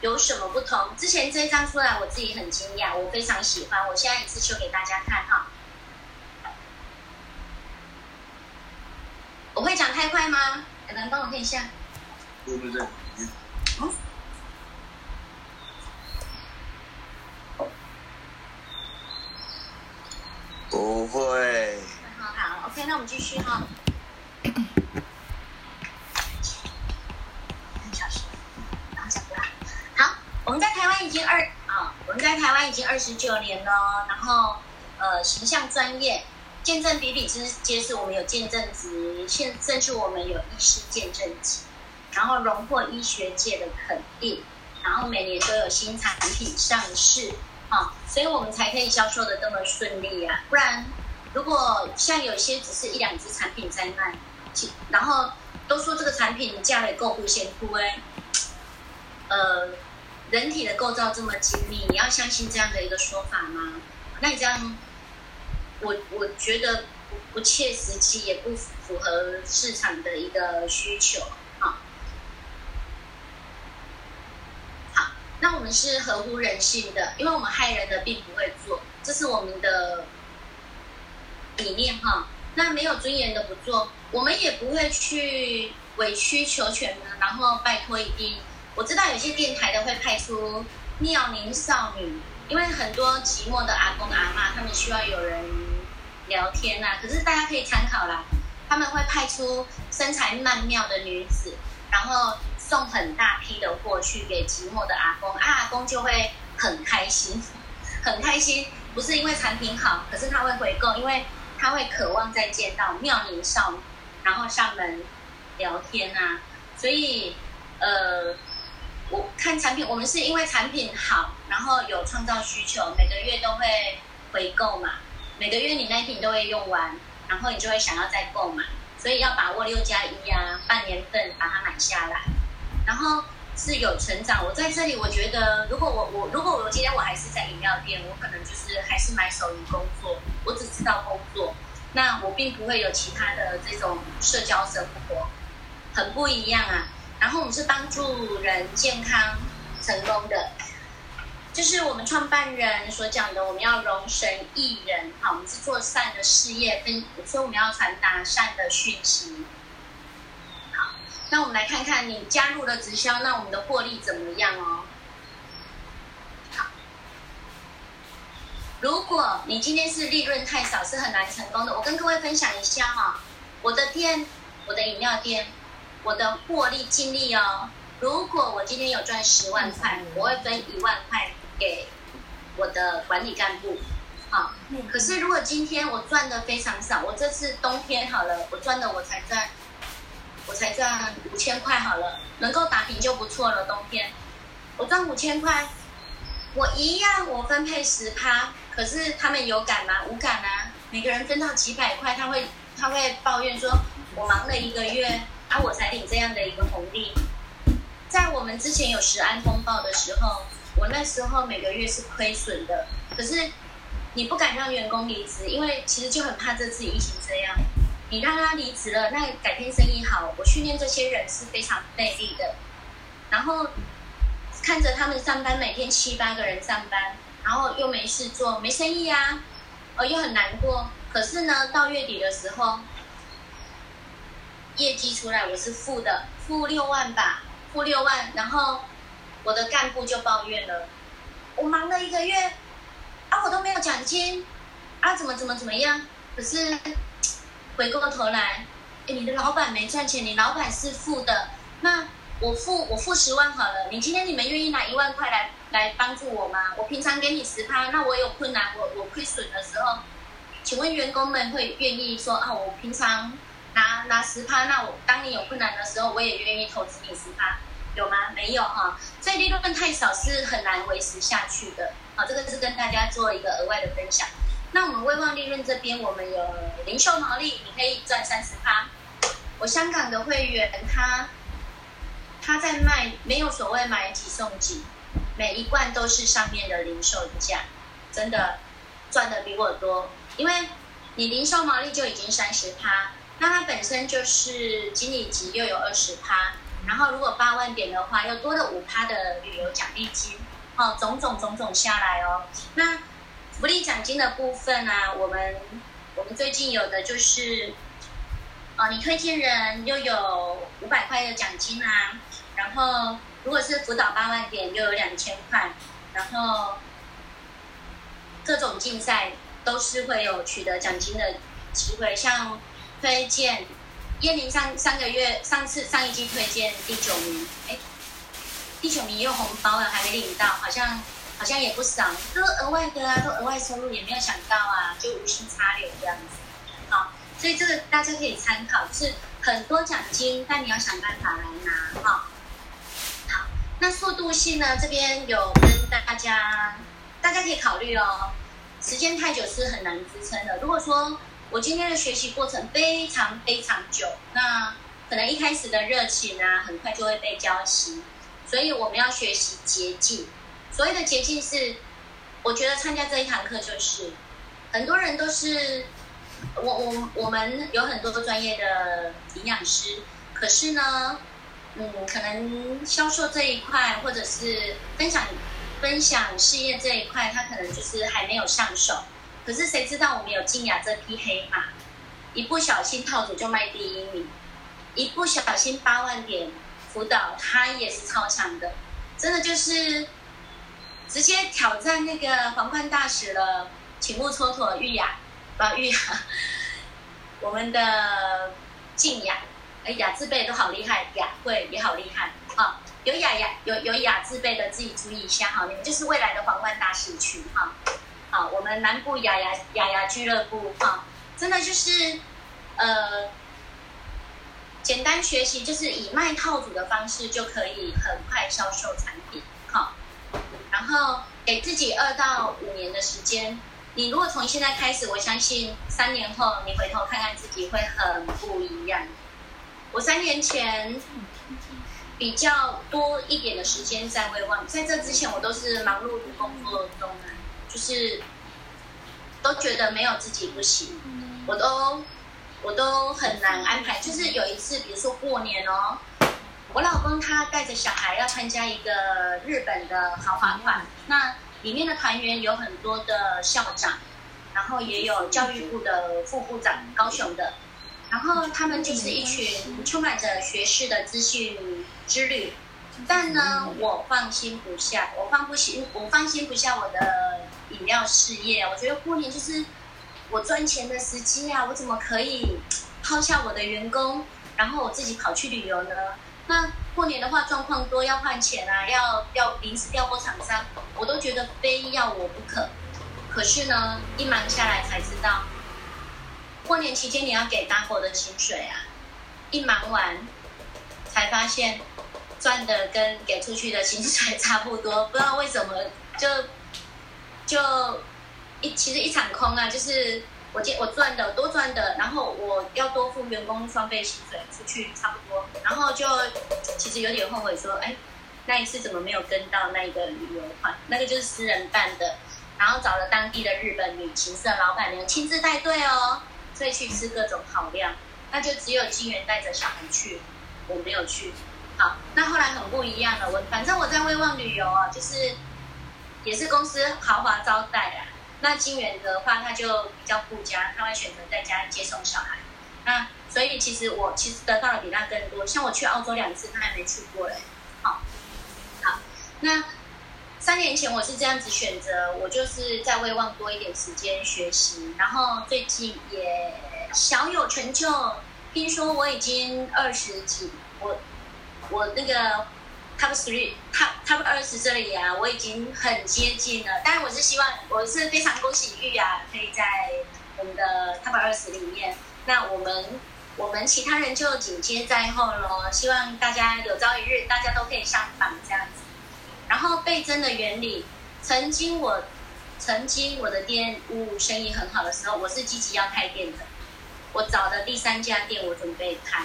Speaker 1: 有什么不同？之前这一张出来，我自己很惊讶，我非常喜欢，我现在一次秀给大家看哈。我会讲太快吗？有人帮我看一下。对对对。嗯。
Speaker 2: 不会。
Speaker 1: 好好，OK，那我们继续哈。好，我们在台湾已经二啊，我们在台湾已经二十九年了，然后呃，形象专业。见证比比之皆是，我们有见证值，现甚至我们有医师见证级，然后荣获医学界的肯定，然后每年都有新产品上市，啊，所以我们才可以销售的这么顺利啊！不然，如果像有些只是一两只产品在卖，然后都说这个产品价位够不先哭哎，呃，人体的构造这么精密，你要相信这样的一个说法吗？那你这样？我我觉得不不切实际，也不符合市场的一个需求，好，好，那我们是合乎人性的，因为我们害人的并不会做，这是我们的理念哈。那没有尊严的不做，我们也不会去委曲求全的，然后拜托一定。我知道有些电台的会派出妙龄少女。因为很多寂寞的阿公阿妈，他们需要有人聊天呐。可是大家可以参考啦，他们会派出身材曼妙的女子，然后送很大批的货去给寂寞的阿公，阿公就会很开心，很开心。不是因为产品好，可是他会回购，因为他会渴望再见到妙龄少女，然后上门聊天啊。所以，呃。我看产品，我们是因为产品好，然后有创造需求，每个月都会回购嘛。每个月你那瓶都会用完，然后你就会想要再购买，所以要把握六加一啊，半年份把它买下来。然后是有成长。我在这里，我觉得如果我我如果我今天我还是在饮料店，我可能就是还是买手艺工作，我只知道工作，那我并不会有其他的这种社交生活，很不一样啊。然后我们是帮助人健康成功的。就是我们创办人所讲的，我们要容神益人，好，我们是做善的事业，跟所以我们要传达善的讯息。好，那我们来看看你加入了直销，那我们的获利怎么样哦？好，如果你今天是利润太少，是很难成功的。我跟各位分享一下哈，我的店，我的饮料店，我的获利净利哦。如果我今天有赚十万块，我会分一万块。给我的管理干部，好。可是如果今天我赚的非常少，我这次冬天好了，我赚的我才赚，我才赚五千块好了，能够打平就不错了。冬天我赚五千块，我一样我分配十趴，可是他们有感吗？无感啊。每个人分到几百块，他会他会抱怨说，我忙了一个月，啊，我才领这样的一个红利。在我们之前有十安风暴的时候。我那时候每个月是亏损的，可是你不敢让员工离职，因为其实就很怕这次疫情这样。你让他离职了，那改天生意好，我训练这些人是非常费力的。然后看着他们上班，每天七八个人上班，然后又没事做，没生意啊，哦又很难过。可是呢，到月底的时候，业绩出来我是负的，负六万吧，付六万，然后。我的干部就抱怨了，我忙了一个月，啊，我都没有奖金，啊，怎么怎么怎么样？可是回过头来，哎，你的老板没赚钱，你老板是负的，那我付我付十万好了，你今天你们愿意拿一万块来来帮助我吗？我平常给你十趴，那我有困难，我我亏损的时候，请问员工们会愿意说啊？我平常拿拿十趴，那我当你有困难的时候，我也愿意投资你十趴。有吗？没有哈，所以利润太少是很难维持下去的。好，这个是跟大家做一个额外的分享。那我们威望利润这边，我们有零售毛利，你可以赚三十趴。我香港的会员他他在卖，没有所谓买几送几，每一罐都是上面的零售价，真的赚的比我多。因为你零售毛利就已经三十趴，那它本身就是经理级又有二十趴。然后，如果八万点的话，又多了五趴的旅游奖励金，哦，种种种种下来哦。那福利奖金的部分呢？我们我们最近有的就是，哦，你推荐人又有五百块的奖金啊。然后，如果是辅导八万点，又有两千块。然后，各种竞赛都是会有取得奖金的机会，像推荐。叶玲上上个月上次上一季推荐第九名，哎，第九名也有红包了，还没领到，好像好像也不少，都额外的啊，都额外收入，也没有想到啊，就无心插柳这样子，好，所以这个大家可以参考，就是很多奖金，但你要想办法来拿哈。好，那速度性呢？这边有跟大家，大家可以考虑哦，时间太久是很难支撑的。如果说我今天的学习过程非常非常久，那可能一开始的热情啊，很快就会被浇熄，所以我们要学习捷径。所谓的捷径是，我觉得参加这一堂课就是，很多人都是，我我我们有很多专业的营养师，可是呢，嗯，可能销售这一块或者是分享分享事业这一块，他可能就是还没有上手。可是谁知道我们有静雅这匹黑马，一不小心套组就卖第一名，一不小心八万点辅导他也是超强的，真的就是直接挑战那个皇冠大使了，请勿蹉跎玉雅，不玉雅，我们的静雅，哎雅字辈都好厉害，雅慧也好厉害啊，有雅雅有有雅字辈的自己注意一下哈，你们就是未来的皇冠大使群哈。好，我们南部雅雅雅雅俱乐部哈，真的就是，呃，简单学习，就是以卖套组的方式就可以很快销售产品，哈，然后给自己二到五年的时间，你如果从现在开始，我相信三年后你回头看看自己会很不一样。我三年前，比较多一点的时间在未望。在这之前，我都是忙碌的工作中啊，就是都觉得没有自己不行，我都我都很难安排。就是有一次，比如说过年哦，我老公他带着小孩要参加一个日本的豪华团，那里面的团员有很多的校长，然后也有教育部的副部长，高雄的。然后他们就是一群充满着学士的资讯之旅，但呢，我放心不下，我放不心，我放心不下我的饮料事业。我觉得过年就是我赚钱的时机啊，我怎么可以抛下我的员工，然后我自己跑去旅游呢？那过年的话，状况多，要换钱啊，要要临时调拨厂商，我都觉得非要我不可。可是呢，一忙下来才知道。过年期间你要给大伙的薪水啊！一忙完才发现赚的跟给出去的薪水差不多，不知道为什么就就一其实一场空啊！就是我接我赚的多赚的，然后我要多付员工双倍薪水出去差不多，然后就其实有点后悔说，哎，那一次怎么没有跟到那个旅游团？那个就是私人办的，然后找了当地的日本旅行社老板娘亲自带队哦。所以去吃各种好料，那就只有金源带着小孩去，我没有去。好，那后来很不一样了。我反正我在威望旅游啊，就是也是公司豪华招待啊。那金源的话，他就比较顾家，他会选择在家接送小孩。那所以其实我其实得到的比他更多。像我去澳洲两次，他还没去过嘞。好，好，那。三年前我是这样子选择，我就是在未望多一点时间学习，然后最近也小有成就。听说我已经二十几，我我那个 top three top top 二十这里啊，我已经很接近了。但是我是希望，我是非常恭喜玉啊，可以在我们的 top 二十里面。那我们我们其他人就紧接在后喽。希望大家有朝一日，大家都可以上榜这样子。然后倍增的原理，曾经我，曾经我的店务生意很好的时候，我是积极要开店的。我找的第三家店，我准备开。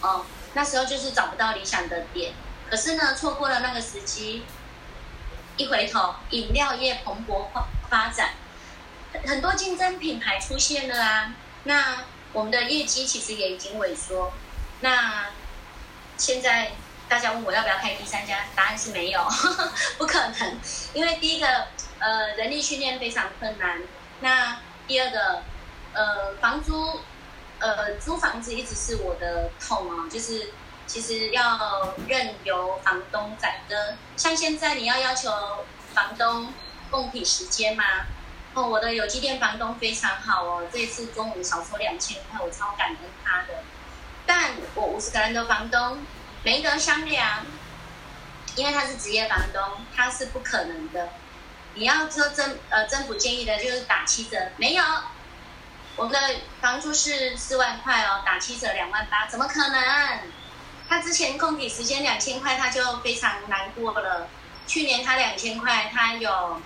Speaker 1: 哦，那时候就是找不到理想的店，可是呢，错过了那个时机。一回头，饮料业蓬勃发发展，很多竞争品牌出现了啊。那我们的业绩其实也已经萎缩。那现在。大家问我要不要开第三家，答案是没有，不可能。因为第一个，呃，人力训练非常困难。那第二个，呃，房租，呃，租房子一直是我的痛啊。就是其实要任由房东宰割。像现在你要要求房东供体时间吗？哦，我的有机店房东非常好哦，这次中午少收两千块，我超感恩他的。但我五十个人的房东。没得商量，因为他是职业房东，他是不可能的。你要说政呃政府建议的就是打七折，没有，我们的房租是四万块哦，打七折两万八，怎么可能？他之前供给时间两千块，他就非常难过了。去年他两千块，他有，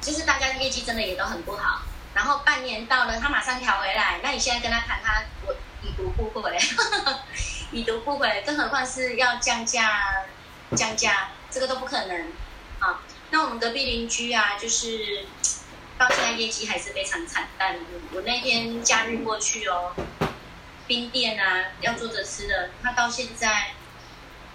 Speaker 1: 就是大家业绩真的也都很不好。然后半年到了，他马上调回来。那你现在跟他谈，他我已读不回。已读不回，更何况是要降价，降价这个都不可能。啊，那我们隔壁邻居啊，就是到现在业绩还是非常惨淡。我那天假日过去哦，冰店啊，要坐着吃的，他到现在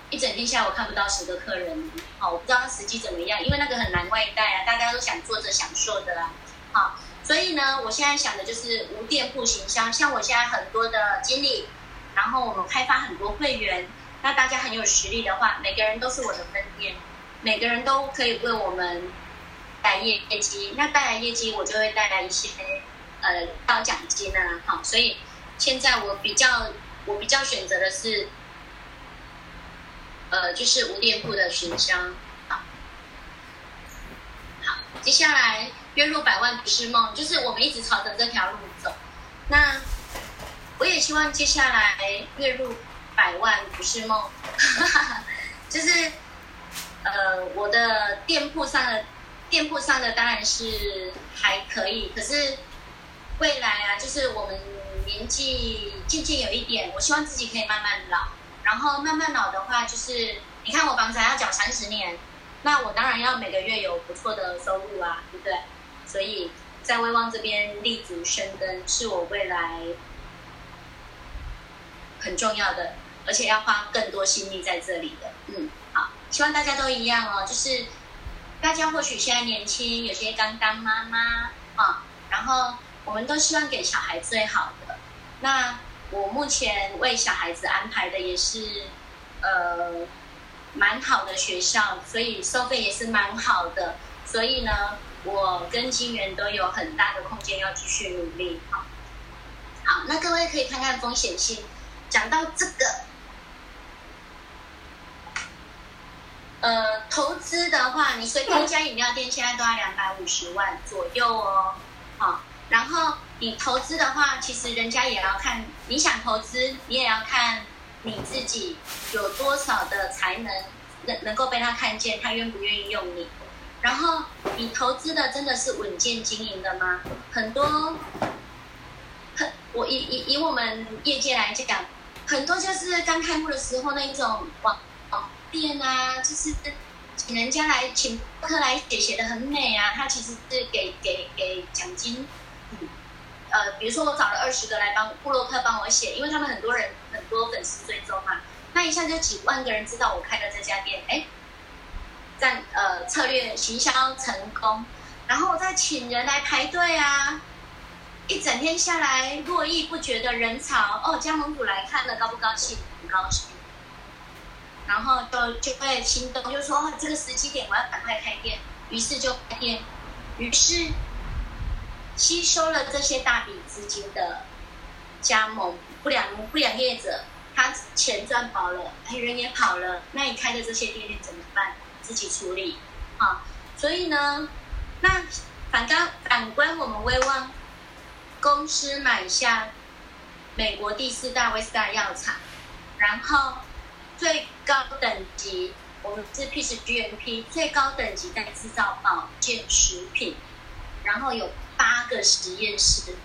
Speaker 1: 一整天下午看不到十个客人。好，我不知道他实际怎么样，因为那个很难外带啊，大家都想坐着享受的啦。好，所以呢，我现在想的就是无店铺行销，像我现在很多的经理。然后我们开发很多会员，那大家很有实力的话，每个人都是我的分店，每个人都可以为我们带业业绩。那带来业绩，我就会带来一些呃高奖金啊，好，所以现在我比较我比较选择的是，呃，就是无店铺的寻香。好，好，接下来月入百万不是梦，就是我们一直朝着这条路走，那。我也希望接下来月入百万不是梦，就是呃我的店铺上的店铺上的当然是还可以，可是未来啊，就是我们年纪渐渐有一点，我希望自己可以慢慢老，然后慢慢老的话，就是你看我房子还要缴三十年，那我当然要每个月有不错的收入啊，对不对？所以在威望这边立足生根，是我未来很重要的，而且要花更多心力在这里的。嗯，好，希望大家都一样哦，就是大家或许现在年轻，有些刚当妈妈啊，然后我们都希望给小孩最好的。那我目前为小孩子安排的也是，呃，蛮好的学校，所以收费也是蛮好的。所以呢，我跟金源都有很大的空间要继续努力。好，好，那各位可以看看风险性。讲到这个，呃，投资的话，你随便一家饮料店现在都要两百五十万左右哦。好，然后。你投资的话，其实人家也要看你想投资，你也要看你自己有多少的才能能能够被他看见，他愿不愿意用你。然后你投资的真的是稳健经营的吗？很多，很我以以以我们业界来讲，很多就是刚开幕的时候那一种网网店啊，就是请人家来请客来写写的很美啊，他其实是给给给奖金。呃，比如说我找了二十个来帮布洛克帮我写，因为他们很多人很多粉丝追踪嘛，那一下就几万个人知道我开了这家店，哎，战呃策略行销成功，然后我再请人来排队啊，一整天下来络绎不绝的人潮，哦，加盟主来看了高不高兴？很高兴，然后就就会心动，就说这个时机点我要赶快开店，于是就开店，于是。吸收了这些大笔资金的加盟不良不良业者，他钱赚饱了，人也跑了，那你开的这些店面怎么办？自己处理啊！所以呢，那反观反观我们威望公司买下美国第四大威斯大药厂，然后最高等级我们是 P 是 GMP 最高等级在制造保健食品，然后有。八个实验室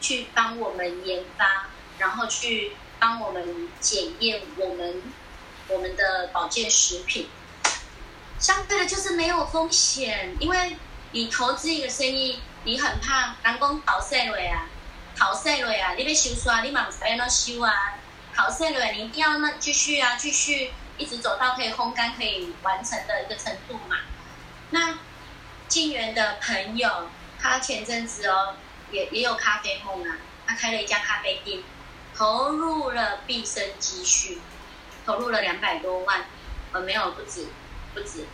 Speaker 1: 去帮我们研发，然后去帮我们检验我们我们的保健食品。相对的，就是没有风险，因为你投资一个生意，你很怕人工逃税了啊，逃税了啊，你被收刷，你马上要修啊，逃税了，你一定要那继续啊，继续一直走到可以烘干、可以完成的一个程度嘛。那晋源的朋友。他前阵子哦，也也有咖啡梦啊，他开了一家咖啡店，投入了毕生积蓄，投入了两百多万，呃，没有不止，不止。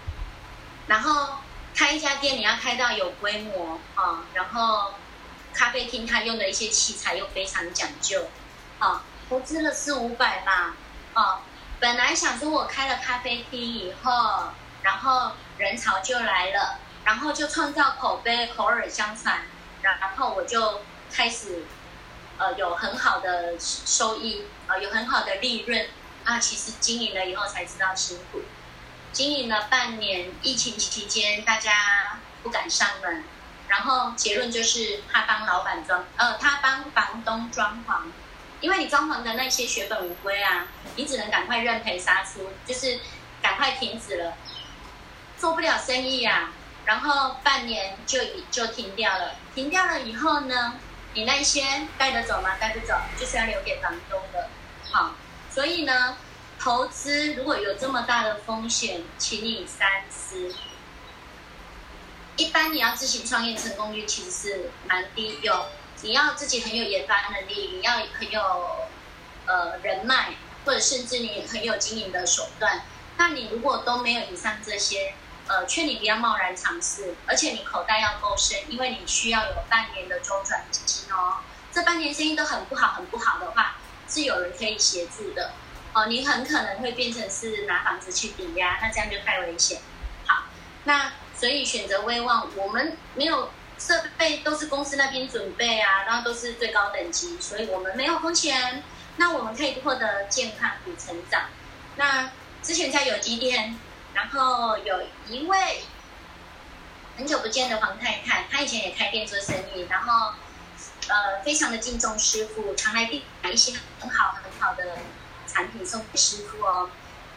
Speaker 1: 然后开一家店，你要开到有规模啊，然后咖啡厅他用的一些器材又非常讲究，啊，投资了四五百吧，啊，本来想说我开了咖啡厅以后，然后人潮就来了。然后就创造口碑，口耳相传，然然后我就开始，呃，有很好的收益，呃，有很好的利润。啊，其实经营了以后才知道辛苦。经营了半年，疫情期间大家不敢上门，然后结论就是他帮老板装，呃，他帮房东装潢，因为你装潢的那些血本无归啊，你只能赶快认赔杀出，就是赶快停止了，做不了生意呀。然后半年就已就停掉了，停掉了以后呢，你那些带得走吗？带不走，就是要留给房东的。好，所以呢，投资如果有这么大的风险，请你三思。一般你要自行创业，成功率其实是蛮低。有你要自己很有研发能力，你要很有呃人脉，或者甚至你很有经营的手段。那你如果都没有以上这些。呃，劝你不要贸然尝试，而且你口袋要够深，因为你需要有半年的周转资金哦。这半年生意都很不好，很不好的话，是有人可以协助的哦。你很可能会变成是拿房子去抵押，那这样就太危险。好，那所以选择威望，我们没有设备，都是公司那边准备啊，然后都是最高等级，所以我们没有风险。那我们可以获得健康与成长。那之前在有机店。然后有一位很久不见的黄太太，她以前也开店做生意，然后呃非常的敬重师傅，常来订买一些很好很好的产品送给师傅哦。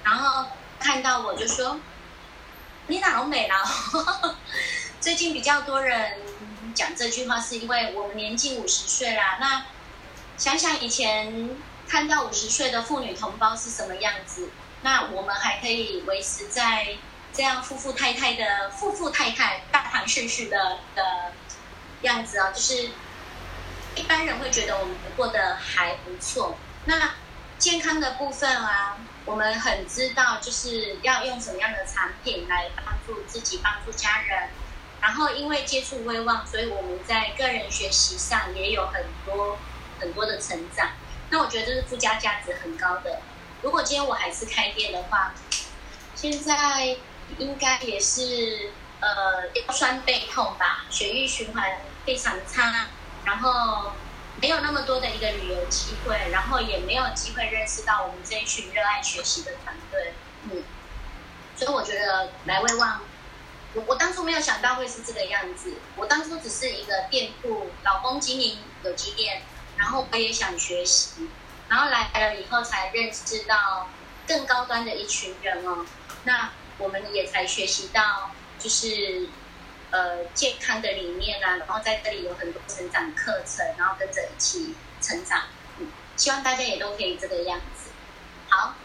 Speaker 1: 然后看到我就说：“你哪好美啦！” 最近比较多人讲这句话，是因为我们年近五十岁啦。那想想以前看到五十岁的妇女同胞是什么样子，那我们还可以维持在这样富富太太的富富太太大堂盛世的的样子啊，就是一般人会觉得我们过得还不错。那健康的部分啊，我们很知道就是要用什么样的产品来帮助自己、帮助家人。然后因为接触威望，所以我们在个人学习上也有很多很多的成长。那我觉得这是附加价值很高的。如果今天我还是开店的话，现在应该也是呃腰酸背痛吧，血液循环非常差，然后没有那么多的一个旅游机会，然后也没有机会认识到我们这一群热爱学习的团队。嗯，所以我觉得来威望。我我当初没有想到会是这个样子，我当初只是一个店铺，老公经营有机店，然后我也想学习，然后来了以后才认识到更高端的一群人哦，那我们也才学习到就是呃健康的理念啊，然后在这里有很多成长课程，然后跟着一起成长，嗯，希望大家也都可以这个样子。好，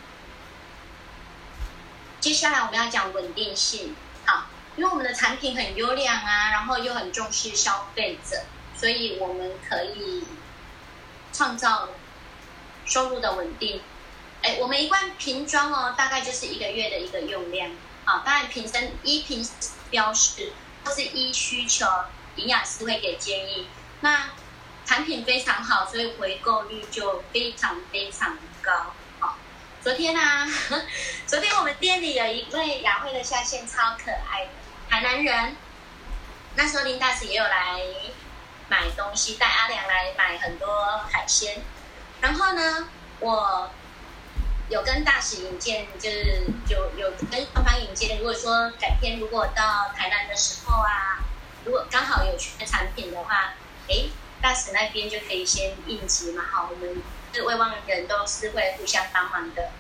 Speaker 1: 接下来我们要讲稳定性，好。因为我们的产品很优良啊，然后又很重视消费者，所以我们可以创造收入的稳定。哎，我们一罐瓶装哦，大概就是一个月的一个用量。好，当然瓶身一瓶标示或是依需求，营养师会给建议。那产品非常好，所以回购率就非常非常高。好，昨天呢，昨天我们店里有一位雅慧的下线超可爱的。海南人，那时候林大使也有来买东西，带阿良来买很多海鲜。然后呢，我有跟大使引荐，就是有有跟双方引荐。如果说改天如果到台南的时候啊，如果刚好有缺产品的话，哎，大使那边就可以先应急嘛。好，我们是未望人都是会互相帮忙的。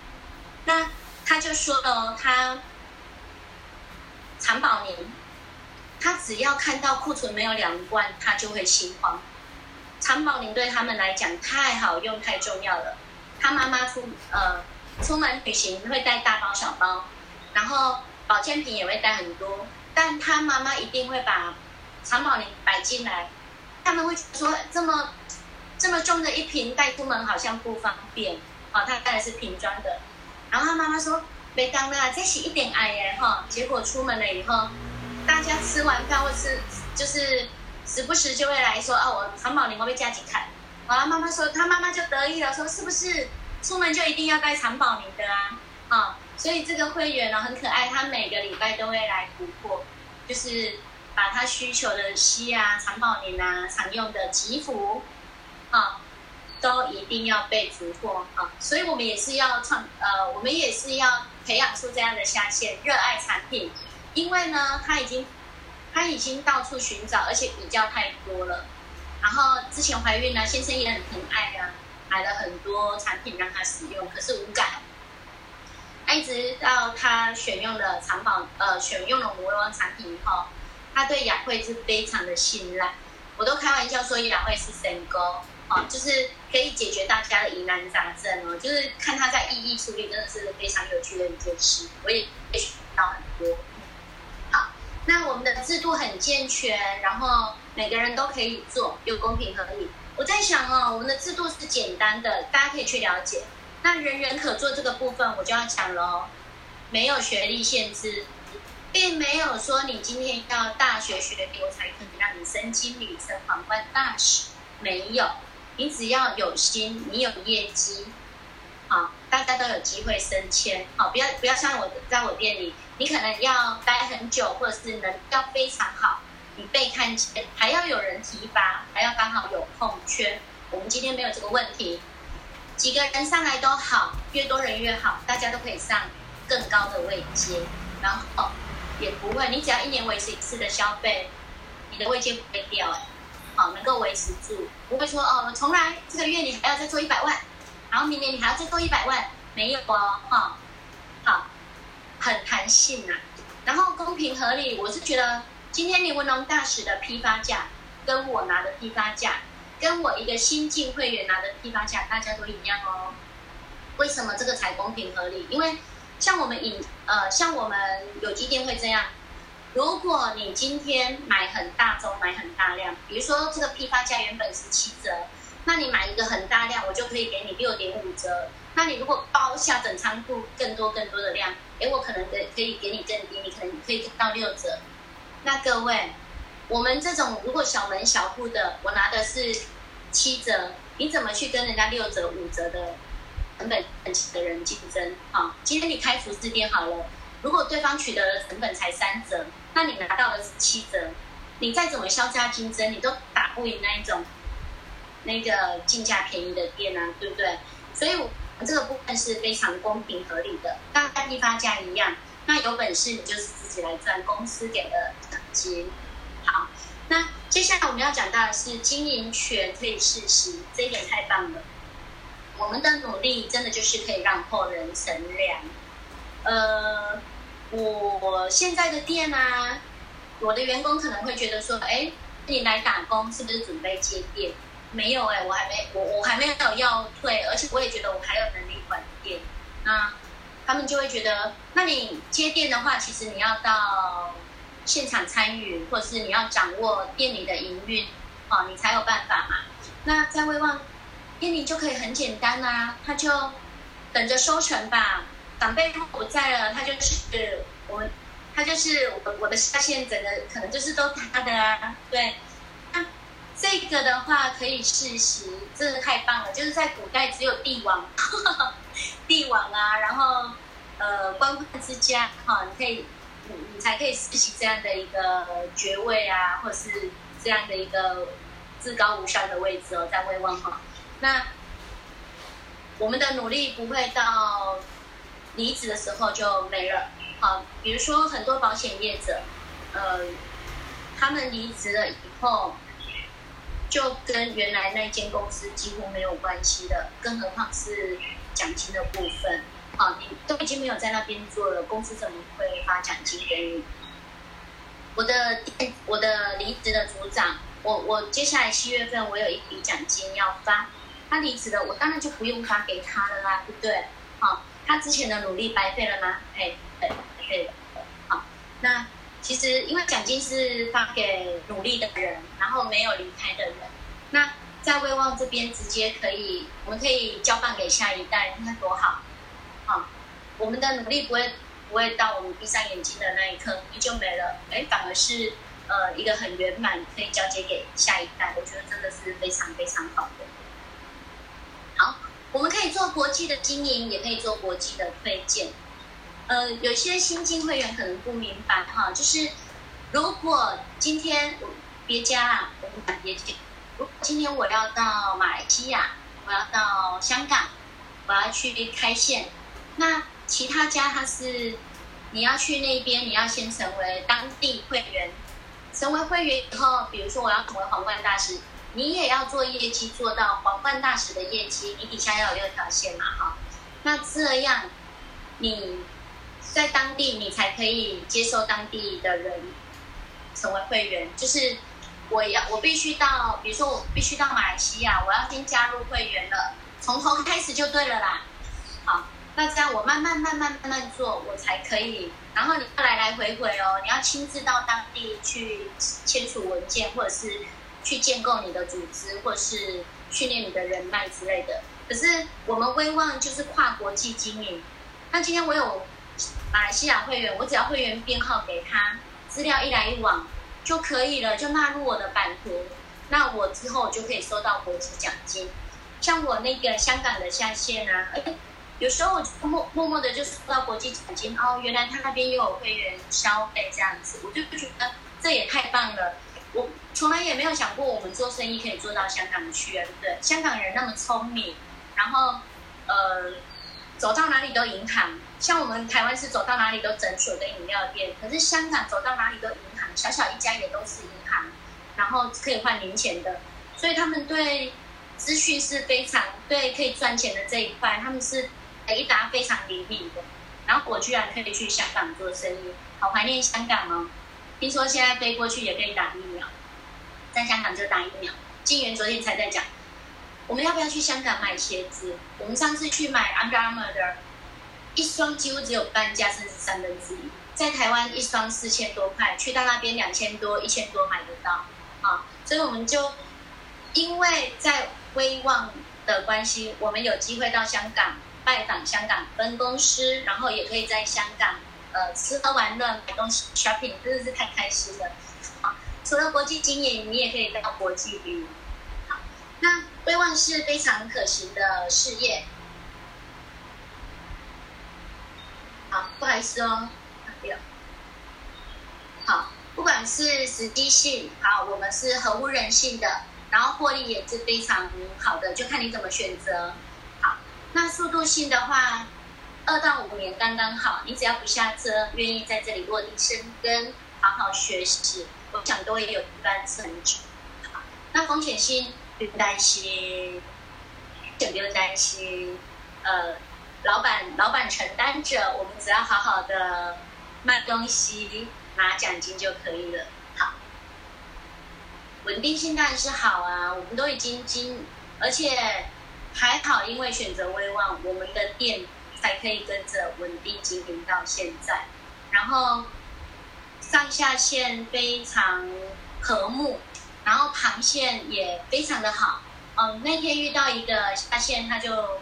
Speaker 1: 那他就说了，他。长保宁，他只要看到库存没有两罐，他就会心慌。长保年对他们来讲太好用、太重要了。他妈妈出呃出门旅行会带大包小包，然后保健品也会带很多，但他妈妈一定会把长保年摆进来。他们会说这么这么重的一瓶带出门好像不方便，哦，他带的是瓶装的。然后他妈妈说。没当啦，再洗一点爱耶哈。结果出门了以后，大家吃完饭或是就是时不时就会来说哦，我长宝你会不会加几卡？好了，妈妈说，他妈妈就得意了，说是不是出门就一定要带长宝宁的啊？啊，所以这个会员呢很可爱，他每个礼拜都会来补货，就是把他需求的西啊、长宝宁啊、常用的吉福，啊。都一定要被突破啊！所以我们也是要创呃，我们也是要培养出这样的下线，热爱产品，因为呢，他已经他已经到处寻找，而且比较太多了。然后之前怀孕呢，先生也很疼爱啊，买了很多产品让他使用，可是无感。一直到他选用了长宝呃，选用了魔王产品以后，他对雅慧是非常的信赖。我都开玩笑说雅慧是神哥。就是可以解决大家的疑难杂症哦，就是看他在一一处理，真的是非常有趣的一件事，我也学到很多。那我们的制度很健全，然后每个人都可以做，又公平合理。我在想哦，我们的制度是简单的，大家可以去了解。那人人可做这个部分，我就要讲了，没有学历限制，并没有说你今天要大学学历才可以让你升经理、升皇冠大使，没有。你只要有心，你有业绩，好，大家都有机会升迁，好，不要不要像我在我店里，你可能要待很久，或者是能要非常好，你被看见，还要有人提拔，还要刚好有空缺。我们今天没有这个问题，几个人上来都好，越多人越好，大家都可以上更高的位阶，然后也不会，你只要一年维持一次的消费，你的位阶不会掉，哎。好，能够维持住，不会说哦，从来这个月你还要再做一百万，然后明年你还要再做一百万，没有哦，哈，很弹性啊。然后公平合理，我是觉得今天你文龙大使的批发价跟我拿的批发价，跟我一个新进会员拿的批发价，大家都一样哦。为什么这个才公平合理？因为像我们饮呃，像我们有机店会这样，如果你今天买很大宗、买很大量，比如说这个批发价原本是七折，那你买一个很大量，我就可以给你六点五折。那你如果包下整仓库更多更多的量，哎，我可能给可以给你更低，你可能可以到六折。那各位，我们这种如果小门小户的，我拿的是七折，你怎么去跟人家六折五折的成本很的人竞争？啊，今天你开服饰店好了，如果对方取得的成本才三折，那你拿到的是七折，你再怎么销价竞争，你都打不赢那一种那个进价便宜的店啊，对不对？所以。我这个部分是非常公平合理的，跟批发价一样。那有本事你就是自己来赚公司给的奖金。好，那接下来我们要讲到的是经营权可以试食，这一点太棒了。我们的努力真的就是可以让后人乘凉。呃，我现在的店啊，我的员工可能会觉得说，哎，你来打工是不是准备接店？没有哎，我还没我我还没有要退，而且我也觉得我还有能力管店。那他们就会觉得，那你接店的话，其实你要到现场参与，或是你要掌握店里的营运，哦，你才有办法嘛。那在威旺店里就可以很简单啊，他就等着收成吧。长辈如果不在了，他就是我，他就是我我的下线，整个可能就是都他的啊，对。这个的话可以试食，真的太棒了！就是在古代只有帝王，帝王啊，然后呃官宦之家哈，你可以你你才可以实习这样的一个爵位啊，或者是这样的一个至高无上的位置哦，在威望哈。那我们的努力不会到离职的时候就没了，好，比如说很多保险业者，呃，他们离职了以后。就跟原来那间公司几乎没有关系的，更何况是奖金的部分。啊，你都已经没有在那边做了，公司怎么会发奖金给你？我的我的离职的组长，我我接下来七月份我有一笔奖金要发，他离职了，我当然就不用发给他了啦，对不对？好，他之前的努力白费了吗？哎，对，对，好，那。其实，因为奖金是发给努力的人，然后没有离开的人。那在威望这边直接可以，我们可以交办给下一代，你看多好。好，我们的努力不会不会到我们闭上眼睛的那一刻你就没了，哎，反而是呃一个很圆满，可以交接给下一代。我觉得真的是非常非常好的。好，我们可以做国际的经营，也可以做国际的推荐。呃，有些新进会员可能不明白哈，就是如果今天别家啊，我们别家，如果今天我要到马来西亚，我要到香港，我要去开线，那其他家他是你要去那边，你要先成为当地会员，成为会员以后，比如说我要成为皇冠大使，你也要做业绩做到皇冠大使的业绩，你底下要有六条线嘛哈，那这样你。在当地，你才可以接受当地的人成为会员。就是我要，我必须到，比如说我必须到马来西亚，我要先加入会员了，从头开始就对了啦。好，那这样我慢慢慢慢慢慢做，我才可以。然后你要来来回回哦，你要亲自到当地去签署文件，或者是去建构你的组织，或者是训练你的人脉之类的。可是我们威望就是跨国际经营。那今天我有。马来西亚会员，我只要会员编号给他，资料一来一往就可以了，就纳入我的版图。那我之后就可以收到国际奖金。像我那个香港的下线啊，有时候我默默默的就收到国际奖金哦，原来他那边又有会员消费这样子，我就觉得这也太棒了。我从来也没有想过我们做生意可以做到香港去啊，对不对？香港人那么聪明，然后呃，走到哪里都银行。像我们台湾是走到哪里都诊所跟饮料店，可是香港走到哪里都银行，小小一家也都是银行，然后可以换零钱的，所以他们对资讯是非常对可以赚钱的这一块，他们是一搭非常灵敏的，然后我居然可以去香港做生意，好怀念香港哦。听说现在飞过去也可以打疫苗，在香港就打疫苗。金源昨天才在讲，我们要不要去香港买鞋子？我们上次去买 Under Armour 的，一双几乎只有半价，甚至三分之一。在台湾一双四千多块，去到那边两千多、一千多买得到啊。所以我们就因为在威望的关系，我们有机会到香港拜访香港分公司，然后也可以在香港呃吃喝玩乐、买东西、shopping，真的是太开心了。好，除了国际经营，你也可以到国际旅游。好，那威望是非常可行的事业。好，不好意思哦。好，不管是实际性，好，我们是合乎人性的，然后获利也是非常好的，就看你怎么选择。好，那速度性的话，二到五年刚刚好，你只要不下车，愿意在这里落地生根，好好学习，我想都会有一番成就。好，那风险性不用担心，就不用担心，呃，老板老板承担着，我们只要好好的卖东西。拿奖金就可以了。好，稳定性当然是好啊，我们都已经经，而且还好，因为选择威望，我们的店才可以跟着稳定经营到现在。然后上下线非常和睦，然后螃蟹也非常的好。嗯，那天遇到一个下线，他就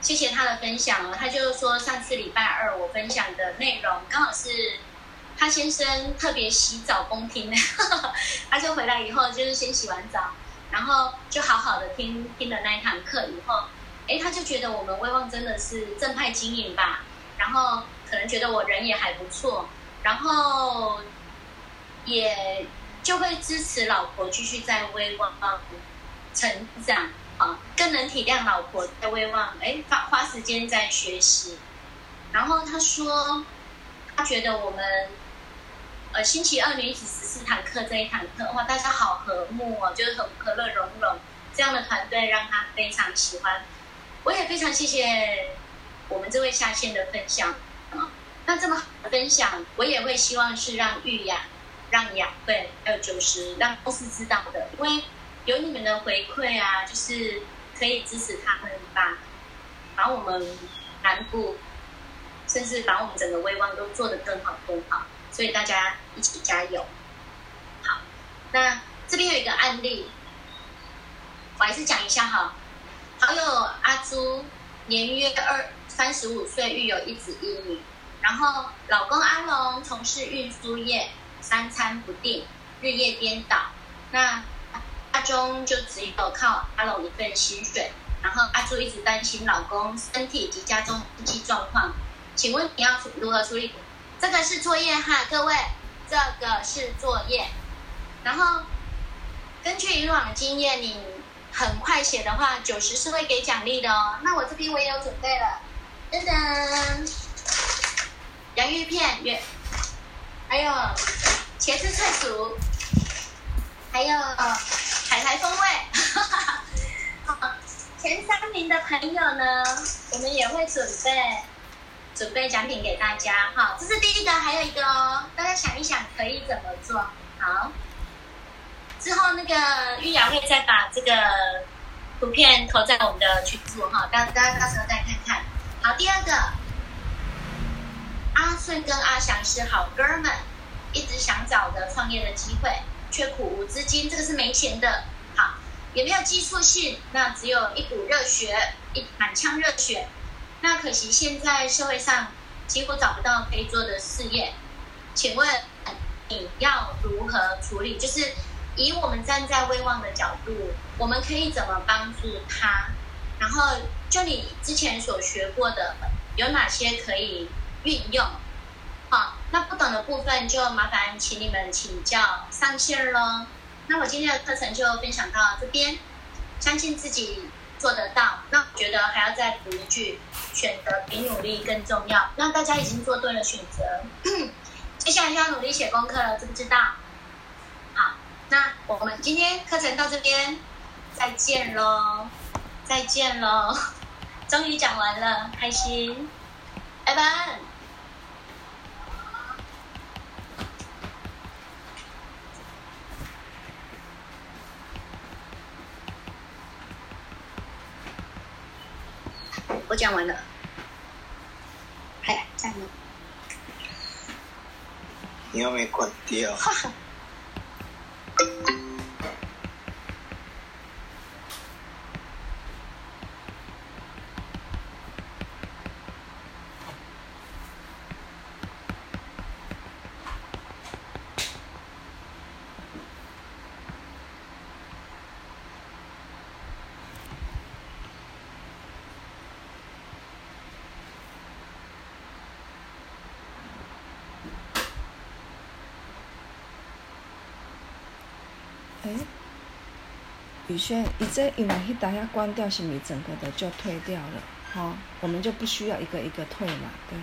Speaker 1: 谢谢他的分享了。他就说上次礼拜二我分享的内容刚好是。他先生特别洗澡恭听，他就回来以后就是先洗完澡，然后就好好的听听了那一堂课以后，哎，他就觉得我们威望真的是正派经营吧，然后可能觉得我人也还不错，然后也就会支持老婆继续在威望成长，啊，更能体谅老婆在威望，哎，花花时间在学习，然后他说，他觉得我们。呃，星期二女子十四堂课这一堂课，哇，大家好和睦哦，就是很和乐融融，这样的团队让他非常喜欢。我也非常谢谢我们这位下线的分享啊。那这么好的分享，我也会希望是让玉雅、让雅慧还有九十让公司知道的，因为有你们的回馈啊，就是可以支持他们把把我们南部，甚至把我们整个威望都做得更好更好。所以大家一起加油，好。那这边有一个案例，我还是讲一下哈。好友阿朱年约二三十五岁，育有一子一女。然后老公阿龙从事运输业，三餐不定，日夜颠倒。那阿中就只有靠阿龙一份薪水。然后阿朱一直担心老公身体及家中经济状况，请问你要如何处理？这个是作业哈，各位，这个是作业。然后根据以往的经验，你很快写的话，九十是会给奖励的哦。那我这边我也有准备了，噔噔，洋芋片，还有茄子脆薯，还有海苔风味。哈哈。好前三名的朋友呢，我们也会准备。准备奖品给大家，哈，这是第一个，还有一个哦，大家想一想可以怎么做？好，之后那个玉雅会再把这个图片投在我们的群组哈，大家到时候再看看。好，第二个，顺跟阿翔是好哥们，一直想找的创业的机会，却苦无资金，这个是没钱的。好，也没有技术性，那只有一股热血，一满腔热血。那可惜现在社会上几乎找不到可以做的事业，请问你要如何处理？就是以我们站在威望的角度，我们可以怎么帮助他？然后就你之前所学过的有哪些可以运用？好，那不懂的部分就麻烦请你们请教上线喽。那我今天的课程就分享到这边，相信自己。做得到，那我觉得还要再补一句：选择比努力更重要。那大家已经做对了选择，接下来就要努力写功课了，知不知道？好，那我们今天课程到这边，再见喽，再见喽。终于讲完了，开心。拜拜。我讲完了，还在吗？
Speaker 2: 你又没关掉。
Speaker 3: 哎，宇轩，你这因为迄台要关掉，是你整个的就退掉了？好，我们就不需要一个一个退了，对。